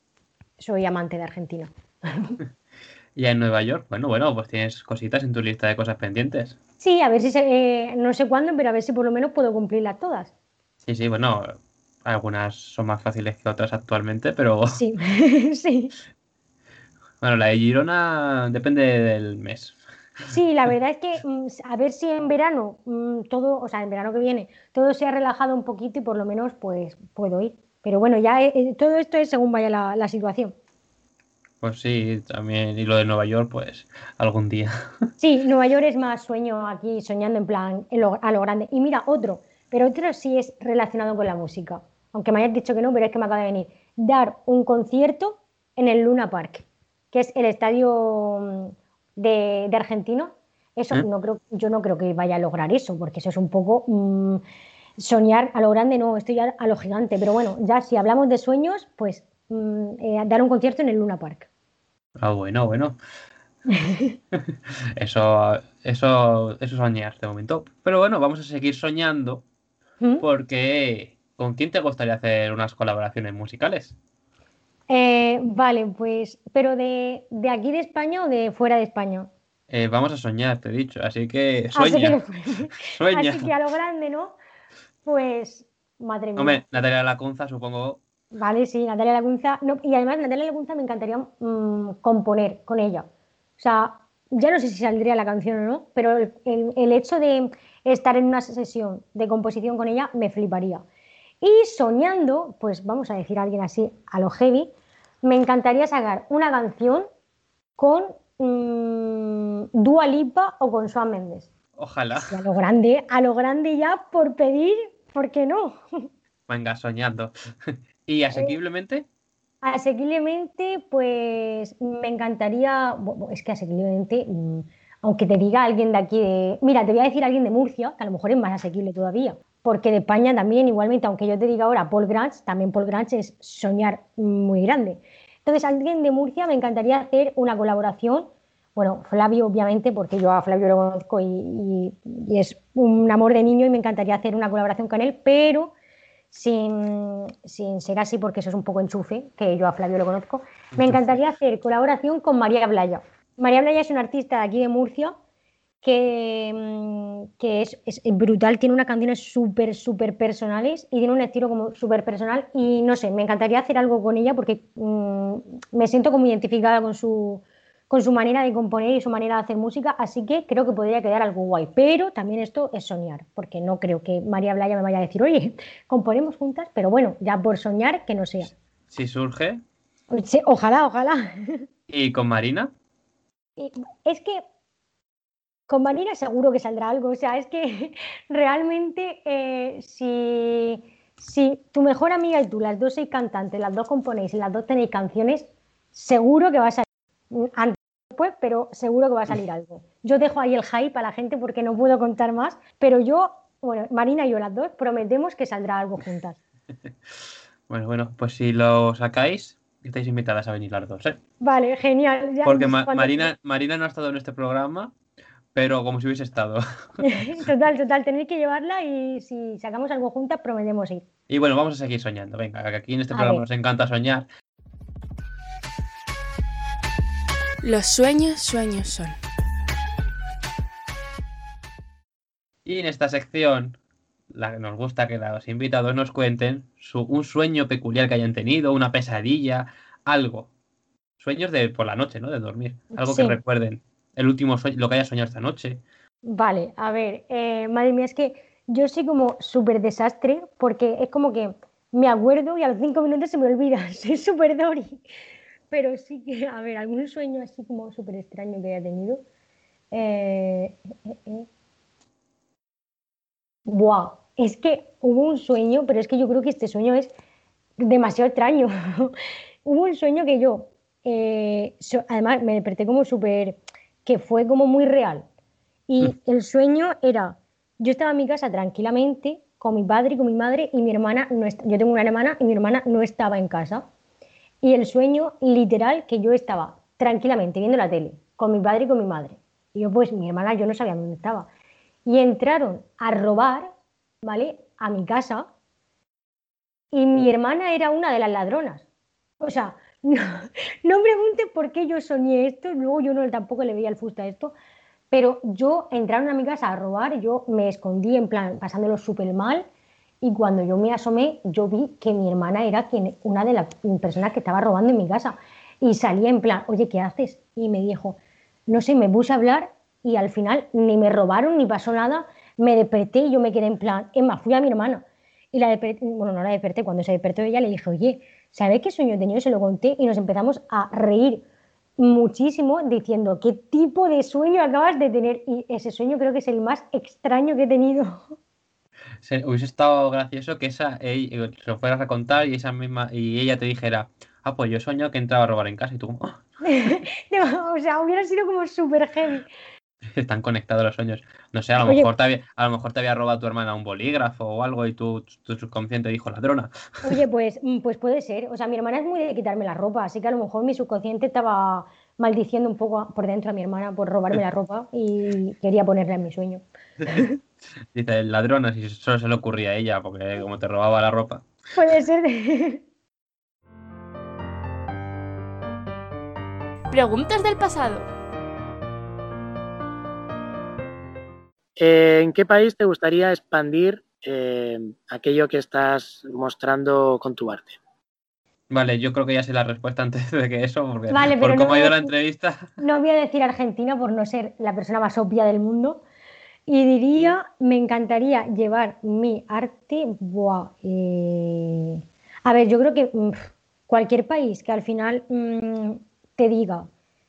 soy amante de Argentina. y en Nueva York, bueno, bueno, pues tienes cositas en tu lista de cosas pendientes. Sí, a ver si, se, no sé cuándo, pero a ver si por lo menos puedo cumplirlas todas. Sí, sí, bueno, algunas son más fáciles que otras actualmente, pero... Sí, sí. Bueno, la de Girona depende del mes. Sí, la verdad es que mm, a ver si en verano mm, todo, o sea, en verano que viene, todo se ha relajado un poquito y por lo menos pues puedo ir. Pero bueno, ya eh, eh, todo esto es según vaya la, situación. Pues sí, también, y lo de Nueva York, pues algún día. Sí, Nueva York es más sueño aquí, soñando en plan a lo grande. Y mira, otro, pero otro sí es relacionado con la música aunque me hayas dicho que no, pero es que me acaba de venir, dar un concierto en el Luna Park, que es el estadio mm, de, Argentino. Eso ¿Eh? no creo, yo no creo que vaya a lograr eso, porque eso es un poco mm, soñar a lo grande, no, estoy ya a lo gigante. Pero bueno, ya si hablamos de sueños, pues mm, eh, dar un concierto en el Luna Park. Ah, bueno, bueno. eso, eso, eso es soñar de momento. Pero bueno, vamos a seguir soñando porque ¿Con quién te gustaría hacer unas colaboraciones musicales? Eh, vale, pues, pero de, aquí de España o de fuera de España? Eh, vamos a soñar, te he dicho, así que sueña. sueña. Así que a lo grande, ¿no? Pues, madre mía. Hombre, Natalia Lacunza, supongo. Vale, sí, Natalia Lacunza. No, y además, Natalia Lacunza me encantaría mm, componer con ella. O sea, ya no sé si saldría la canción o no, pero el hecho de estar en una sesión de composición con ella me fliparía. Y soñando, pues vamos a decir a alguien así a lo heavy, me encantaría sacar una canción con mmm, Dua Lipa o con Swan Mendes. Ojalá. a lo grande, a lo grande ya por pedir, ¿por qué no? Venga, soñando. ¿Y asequiblemente? asequiblemente, pues me encantaría, es que asequiblemente, mm, aunque te diga alguien de aquí de... Mira, te voy a decir alguien de Murcia, que a lo mejor es más asequible todavía porque de España también, igualmente, aunque yo te diga ahora Paul Grange, también Paul Grange es soñar muy grande. Entonces, alguien de Murcia me encantaría hacer una colaboración. Bueno, Flavio, obviamente, porque yo a Flavio lo conozco y, es un amor de niño y me encantaría hacer una colaboración con él, pero sin, sin, ser así, porque eso es un poco enchufe, que yo a Flavio lo conozco. Me encantaría hacer colaboración con María Blaya. María Blaya es una artista de aquí de Murcia que, mm, que es, brutal, tiene unas canciones súper, súper personales y tiene un estilo como súper personal y no sé, me encantaría hacer algo con ella porque mm, me siento como identificada con su, con su manera de componer y su manera de hacer música, así que creo que podría quedar algo guay, pero también esto es soñar, porque no creo que María Blaya me vaya a decir, oye, componemos juntas, pero bueno, ya por soñar que no sea. Si surge. ojalá, ojalá. ¿Y con Marina? Es que con Marina seguro que saldrá algo. O sea, es que realmente eh, si, si, tu mejor amiga y tú, las dos sois cantantes, las dos componéis y las dos tenéis canciones, seguro que va a salir. Antes después, pero seguro que va a salir algo. Yo dejo ahí el hype a la gente porque no puedo contar más, pero yo, bueno, Marina y yo las dos prometemos que saldrá algo juntas. bueno, bueno, pues si lo sacáis, estáis invitadas a venir las dos, ¿eh? Vale, genial. porque Marina, Marina no ha estado en este programa, pero como si hubiese estado. total, total, tenéis que llevarla y si sacamos algo juntas prometemos ir. Y bueno, vamos a seguir soñando. Venga, que aquí en este programa nos encanta soñar. Los sueños, sueños son. Y en esta sección, la que nos gusta que los invitados nos cuenten un sueño peculiar que hayan tenido, una pesadilla, algo. Sueños de por la noche, ¿no? De dormir. Algo que recuerden el último sueño, lo que haya soñado esta noche. Vale, a ver, eh, madre mía, es que yo soy como súper desastre porque es como que me acuerdo y a los cinco minutos se me olvida. Soy súper Dori. Pero sí que, a ver, algún sueño así como súper extraño que haya tenido. Eh, eh, eh. Buah, es que hubo un sueño, pero es que yo creo que este sueño es demasiado extraño. hubo un sueño que yo, además me desperté como súper, que fue como muy real. Y mm. el sueño era, yo estaba en mi casa tranquilamente con mi padre y con mi madre y mi hermana, no yo tengo una hermana y mi hermana no estaba en casa. Y el sueño literal que yo estaba tranquilamente viendo la tele con mi padre y con mi madre. Y yo pues mi hermana yo no sabía dónde estaba. Y entraron a robar, ¿vale? A mi casa y mi hermana era una de las ladronas. O sea, no, no pregunte por qué yo soñé esto, luego yo no tampoco le veía el fusta a esto, pero yo entraron a mi casa a robar, yo me escondí en plan pasándolo súper mal y cuando yo me asomé yo vi que mi hermana era quien, una de las personas que estaba robando en mi casa y salí en plan, oye, ¿qué haces? Y me dijo, no sé, me puse a hablar y al final ni me robaron ni pasó nada, me desperté y yo me quedé en plan, es más, fui a mi hermana y la desperté, bueno, no la desperté, cuando se despertó ella le dije, oye, ¿sabes qué sueño he tenido? Se lo conté y nos empezamos a reír muchísimo diciendo qué tipo de sueño acabas de tener y ese sueño creo que es el más extraño que he tenido. hubiese estado gracioso que esa ella, se lo fueras a contar y esa misma y ella te dijera, ah, pues yo sueño que entraba a robar en casa y tú, ah". o sea, hubiera sido como súper heavy. Están conectados los sueños. No sé, a lo, mejor te había, a lo mejor te había robado tu hermana un bolígrafo o algo y tu, tu subconsciente dijo ladrona. Oye, pues, mm, pues puede ser. O sea, mi hermana es muy de quitarme la ropa, así que a lo mejor mi subconsciente estaba maldiciendo un poco por dentro a mi hermana por robarme la ropa y quería ponerla en mi sueño. Dice, ladrona, si solo se le ocurría a ella, porque como te robaba la ropa. Puede ser. Preguntas del pasado. ¿En qué país te gustaría expandir eh, aquello que estás mostrando con tu arte? Vale, yo creo que ya sé la respuesta antes de que eso, porque por cómo ha ido la entrevista. No voy a decir Argentina por no ser la persona más obvia del mundo. Y diría, me encantaría llevar mi arte. Buah, eh, A ver, yo creo que mm, cualquier país que al final mm, te diga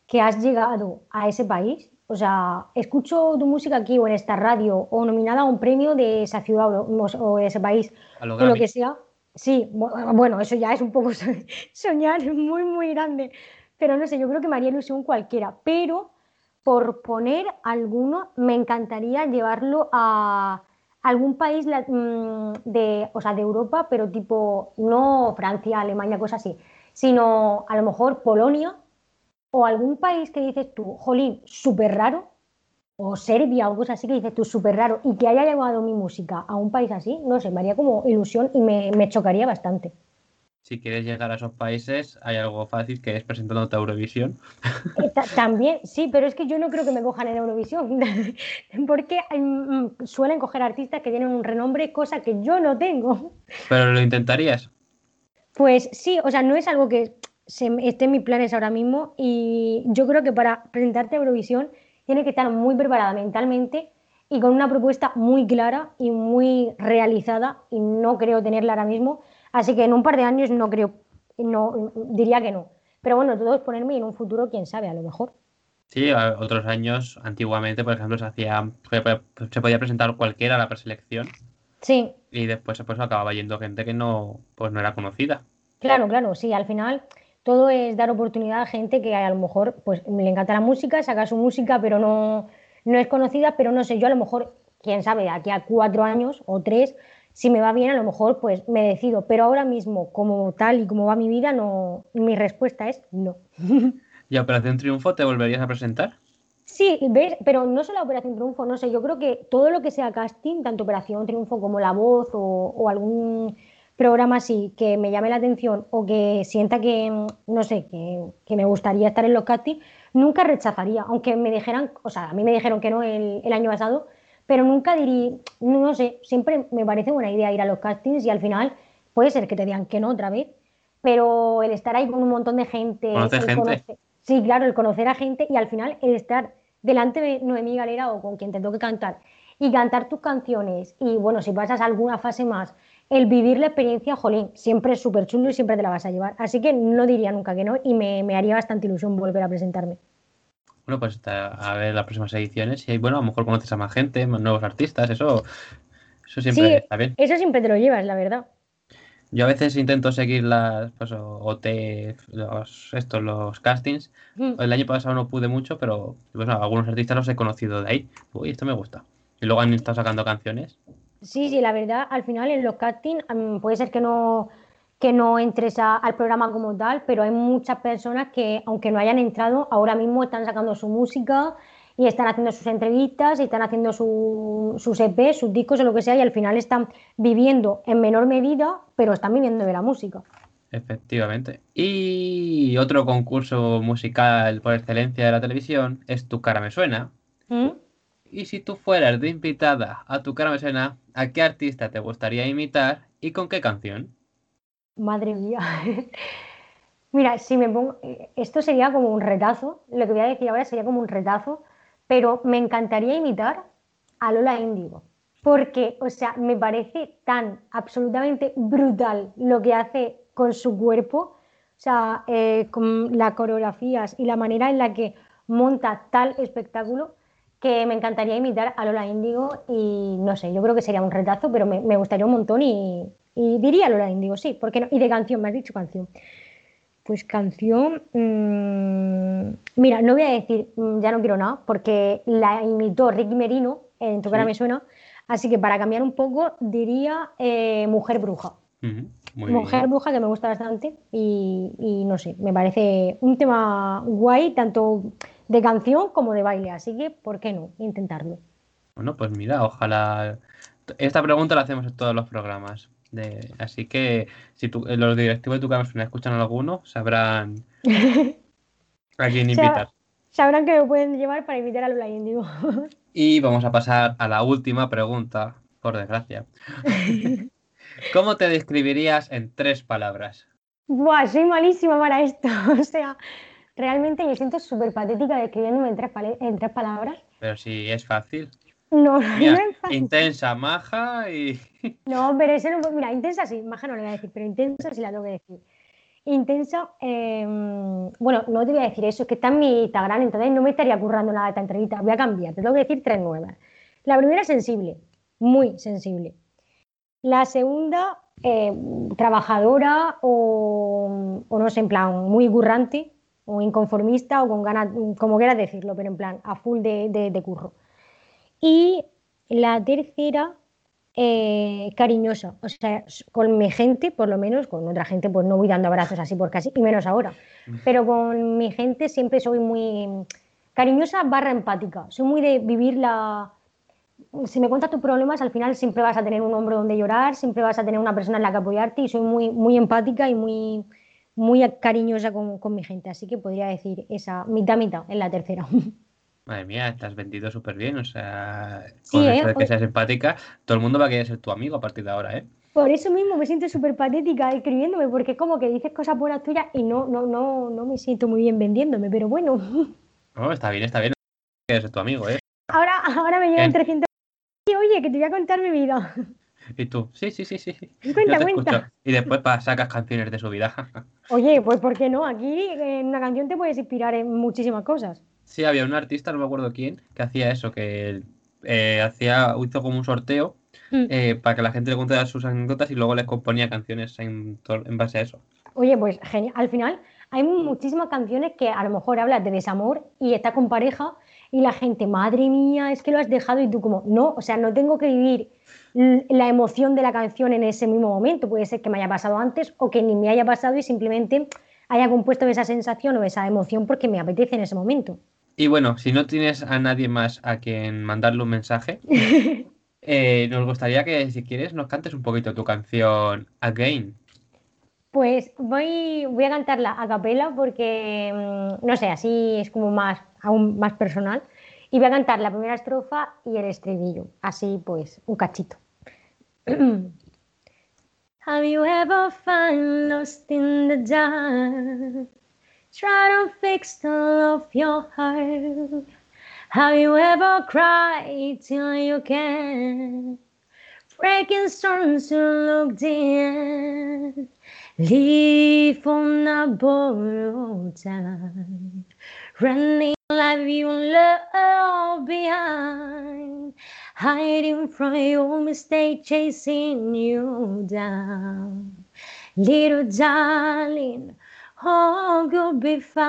que has llegado a ese país, o sea, escucho tu música aquí o en esta radio o nominada a un premio de esa ciudad o, de ese país o lo que sea. Sí, bueno, eso ya es un poco soñar muy, muy grande. Pero no sé, yo creo que me haría ilusión cualquiera. Pero por poner alguno, me encantaría llevarlo a algún país mm, de, o sea, de Europa, pero tipo no Francia, Alemania, cosas así, sino a lo mejor Polonia o algún país que dices tú, jolín, súper raro, o Serbia o cosas así que dices tú, súper raro, y que haya llevado mi música a un país así, no sé, me haría como ilusión y me, chocaría bastante. Si quieres llegar a esos países, hay algo fácil que es presentándote a Eurovisión. Eh, también, sí, pero es que yo no creo que me cojan en Eurovisión, porque mm, suelen coger artistas que tienen un renombre, cosa que yo no tengo. ¿Pero lo intentarías? Pues sí, o sea, no es algo que se, esté en mis planes ahora mismo y yo creo que para presentarte a Eurovisión tiene que estar muy preparada mentalmente y con una propuesta muy clara y muy realizada y no creo tenerla ahora mismo. Así que en un par de años no creo, no diría que no. Pero bueno, todo es ponerme en un futuro, quién sabe, a lo mejor. Sí, otros años, antiguamente, por ejemplo, se hacía, se podía presentar cualquiera a la preselección. Sí. Y después pues, acababa yendo gente que no, pues, no era conocida. Claro, claro, sí, al final todo es dar oportunidad a gente que a lo mejor pues le encanta la música, saca su música, pero no, no es conocida, pero no sé, yo a lo mejor, quién sabe, aquí a cuatro años o tres, si me va bien, a lo mejor pues me decido, pero ahora mismo, como tal y como va mi vida, no, mi respuesta es no. ¿Y a Operación Triunfo te volverías a presentar? Sí, ¿ves? pero no solo Operación Triunfo, no sé, yo creo que todo lo que sea casting, tanto Operación Triunfo como La Voz o, o algún programa así que me llame la atención o que sienta que, no sé, que, me gustaría estar en los castings, nunca rechazaría, aunque me dijeran, o sea, a mí me dijeron que no el, año pasado, pero nunca diría, no, sé, siempre me parece buena idea ir a los castings y al final puede ser que te digan que no otra vez, pero el estar ahí con un montón de gente, sí, claro, el conocer a gente y al final el estar delante de Noemí Galera o con quien te toque cantar y cantar tus canciones y bueno, si pasas alguna fase más el vivir la experiencia, jolín, siempre es súper chulo y siempre te la vas a llevar. Así que no diría nunca que no y me, me haría bastante ilusión volver a presentarme. Bueno, pues a ver las próximas ediciones y bueno, a lo mejor conoces a más gente, más nuevos artistas, eso, eso siempre está bien. Eso siempre te lo llevas, la verdad. Yo a veces intento seguir las pues, OT, los, estos, los castings. Mm. El año pasado no pude mucho, pero pues, algunos artistas los he conocido de ahí. Uy, esto me gusta. Y luego han estado sacando canciones. Sí, sí, la verdad, al final en los castings puede ser que no que no entres al programa como tal, pero hay muchas personas que, aunque no hayan entrado, ahora mismo están sacando su música y están haciendo sus entrevistas y están haciendo su, sus EP, sus discos o lo que sea, y al final están viviendo en menor medida, pero están viviendo de la música. Efectivamente. Y otro concurso musical por excelencia de la televisión es Tu cara me suena. ¿Mm? Y si tú fueras de invitada a Tu cara me suena, ¿a qué artista te gustaría imitar y con qué canción? Madre mía. Mira, si me pongo. Esto sería como un retazo. Lo que voy a decir ahora sería como un retazo. Pero me encantaría imitar a Lola Índigo. Porque, o sea, me parece tan absolutamente brutal lo que hace con su cuerpo. O sea, eh, con las coreografías y la manera en la que monta tal espectáculo que me encantaría imitar a Lola Índigo y no sé, yo creo que sería un retazo, pero me, me gustaría un montón y, y diría Lola Índigo, sí, ¿por qué no? Y de canción, me has dicho canción. Pues canción, mmm, mira, no voy a decir, mm, ya no quiero nada, porque la imitó Ricky Merino, en tu cara me suena, así que para cambiar un poco diría eh, Mujer Bruja. Mujer Bruja que me gusta bastante y, y, no sé, me parece un tema guay, tanto de canción como de baile, así que, ¿por qué no? Intentarlo. Bueno, pues mira, ojalá... Esta pregunta la hacemos en todos los programas así que si eh, los directivos de tu cámara escuchan a alguno, sabrán a quién invitar. sabrán que me pueden llevar para invitar a Lula Indigo. y vamos a pasar a la última pregunta, por desgracia. ¿Cómo te describirías en tres palabras? Buah, soy malísima para esto. O sea, realmente me siento súper patética describiéndome en tres, en tres palabras. Pero si es fácil. No, Intensa, maja y. No, pero eso no. Mira, intensa sí, maja no le voy a decir, pero intensa sí la tengo que decir. Intensa, em, bueno, no te voy a decir eso, es que está en mi Instagram, entonces no me estaría currando nada de esta entrevista. Voy a cambiar, te tengo que decir tres nuevas. La primera, sensible, muy sensible. La segunda, em, trabajadora o, no sé, en plan, muy currante o inconformista o con ganas, como quieras decirlo, pero en plan, a full de curro. Y la tercera, eh, cariñosa. O sea, con mi gente, por lo menos, con otra gente, pues no voy dando abrazos así por casi, y menos ahora. Pero con mi gente siempre soy muy cariñosa barra empática. Soy muy de vivir la... Si me cuentas tus problemas, al final siempre vas a tener un hombro donde llorar, siempre vas a tener una persona en la que apoyarte y soy muy, muy empática y muy, muy cariñosa con, con mi gente. Así que podría decir esa mitad mitad en la tercera. Madre mía, estás vendido súper bien, o sea, con eso de ¿eh? que seas empática, todo el mundo va a querer ser tu amigo a partir de ahora, ¿eh? Por eso mismo me siento súper patética escribiéndome, porque es como que dices cosas buenas tuyas y no, no, no, no me siento muy bien vendiéndome, pero bueno. No, está bien, está bien, que ser tu amigo, ¿eh? Ahora, ahora me llegan 300... Oye, que te voy a contar mi vida. Y tú, sí, sí, sí, sí. Cuenta, cuenta. Y después sacas canciones de su vida. Oye, pues ¿por qué no? Aquí en una canción te puedes inspirar en muchísimas cosas. Sí, había un artista, no me acuerdo quién, que hacía eso, que eh, hacía, hizo como un sorteo mm. eh, para que la gente le contara sus anécdotas y luego les componía canciones en, base a eso. Oye, pues genial. Al final hay muchísimas canciones que a lo mejor hablas de desamor y está con pareja y la gente, madre mía, es que lo has dejado y tú como, no, o sea, no tengo que vivir la emoción de la canción en ese mismo momento. Puede ser que me haya pasado antes o que ni me haya pasado y simplemente haya compuesto esa sensación o esa emoción porque me apetece en ese momento. Y bueno, si no tienes a nadie más a quien mandarle un mensaje, eh, nos gustaría que si quieres nos cantes un poquito tu canción Again. Pues voy, voy a cantarla a capela porque, mm, no sé, así es como más, aún más personal. Y voy a cantar la primera estrofa y el estribillo, así pues, un cachito. Have you ever found lost in the dark? Try to fix the love your heart. Have you ever cried till you can't? breaking storms to look in, leave on a borrowed time, running like you love behind, hiding from your mistake, chasing you down, little darling. All will be fine.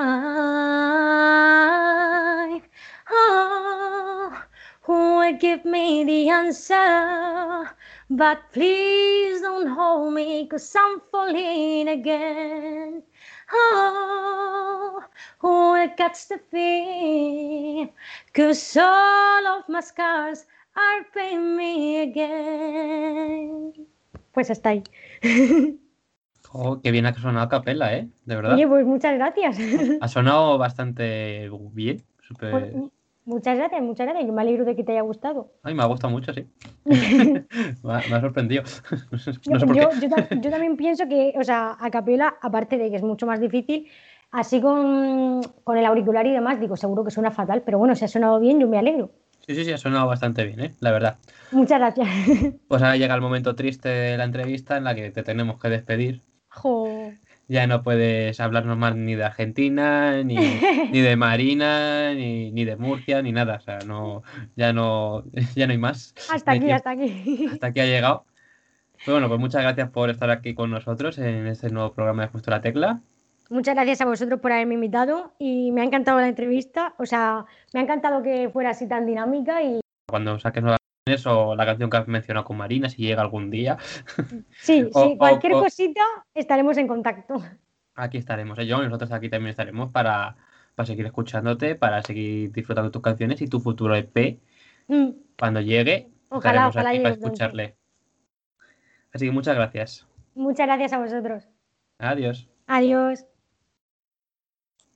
Oh, who would give me the answer? But please don't hold me, cause I'm falling again. Oh, who will catch the fear? Cause all of my scars are paying me again. Pues hasta ahí. Oh, qué bien ha sonado a capela, ¿eh? De verdad. Oye, pues muchas gracias. Ha sonado bastante bien. super- Pues, muchas gracias, muchas gracias. Yo me alegro de que te haya gustado. Ay, me ha gustado mucho, sí. me, ha, me ha sorprendido. No sé, no sé por yo, qué. yo ta- yo también pienso que, o sea, a capela, aparte de que es mucho más difícil, así con, con el auricular y demás, digo, seguro que suena fatal, pero bueno, si ha sonado bien, yo me alegro. Sí, sí, sí, ha sonado bastante bien, ¿eh? La verdad. Muchas gracias. Pues ahora llega el momento triste de la entrevista en la que te tenemos que despedir. Jo. Ya no puedes hablarnos más ni de Argentina, ni, ni de Marina, ni, ni de Murcia, ni nada. O sea, no, ya no, ya no hay más. Hasta No hay aquí, tiempo. hasta aquí. Hasta aquí ha llegado. Pues bueno, pues muchas gracias por estar aquí con nosotros en este nuevo programa de Justo la Tecla. Muchas gracias a vosotros por haberme invitado y me ha encantado la entrevista. O sea, me ha encantado que fuera así tan dinámica y Cuando saques nuevas o la canción que has mencionado con Marina, si llega algún día, sí, O- sí, cualquier o- cosita estaremos en contacto. aquí estaremos. ¿eh, John? Y nosotros aquí también estaremos para, para seguir escuchándote, para seguir disfrutando tus canciones y tu futuro EP. Mm, Cuando llegue, Ojalá, estaremos ojalá aquí para pronto. escucharle. Así que muchas gracias. Muchas gracias a vosotros. Adiós. Adiós.